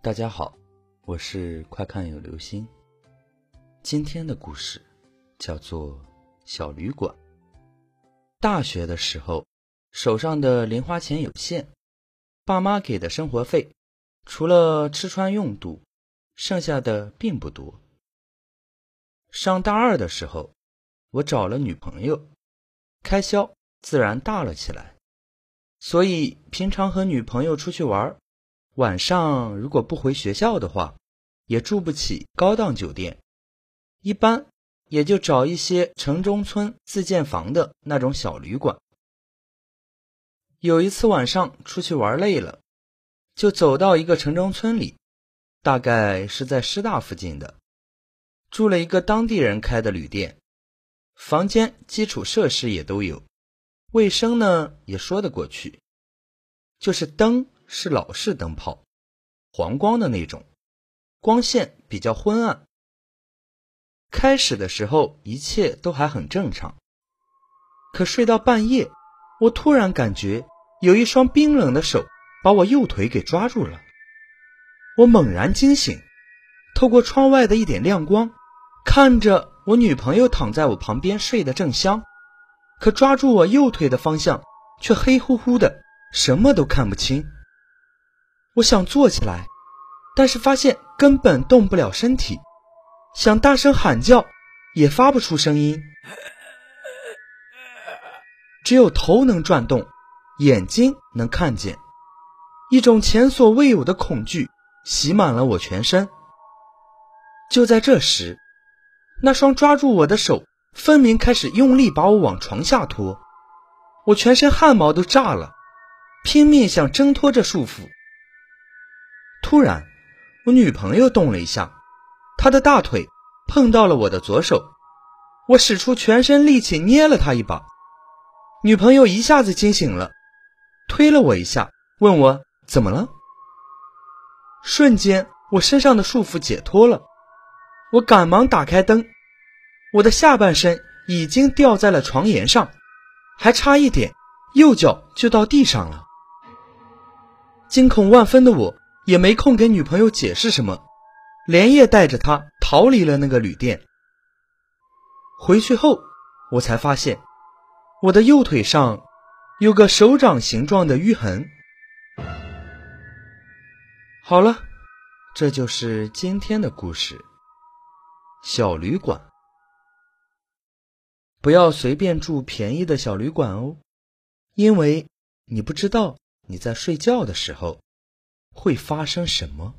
大家好，我是快看有流星。今天的故事叫做《小旅馆》。大学的时候，手上的零花钱有限，爸妈给的生活费，除了吃穿用度，剩下的并不多。上大二的时候，我找了女朋友，开销自然大了起来，所以平常和女朋友出去玩。晚上如果不回学校的话，也住不起高档酒店，一般也就找一些城中村自建房的那种小旅馆。有一次晚上出去玩累了，就走到一个城中村里，大概是在师大附近的，住了一个当地人开的旅店，房间基础设施也都有，卫生呢也说得过去，就是灯。是老式灯泡，黄光的那种，光线比较昏暗。开始的时候一切都还很正常，可睡到半夜，我突然感觉有一双冰冷的手把我右腿给抓住了。我猛然惊醒，透过窗外的一点亮光，看着我女朋友躺在我旁边睡得正香，可抓住我右腿的方向却黑乎乎的，什么都看不清。我想坐起来，但是发现根本动不了身体，想大声喊叫也发不出声音，只有头能转动，眼睛能看见。一种前所未有的恐惧袭满了我全身。就在这时，那双抓住我的手分明开始用力把我往床下拖，我全身汗毛都炸了，拼命想挣脱这束缚。突然，我女朋友动了一下，她的大腿碰到了我的左手，我使出全身力气捏了她一把，女朋友一下子惊醒了，推了我一下，问我怎么了。瞬间，我身上的束缚解脱了，我赶忙打开灯，我的下半身已经掉在了床沿上，还差一点，右脚就到地上了。惊恐万分的我。也没空给女朋友解释什么，连夜带着她逃离了那个旅店。回去后，我才发现我的右腿上有个手掌形状的淤痕。好了，这就是今天的故事。小旅馆，不要随便住便宜的小旅馆哦，因为你不知道你在睡觉的时候。会发生什么？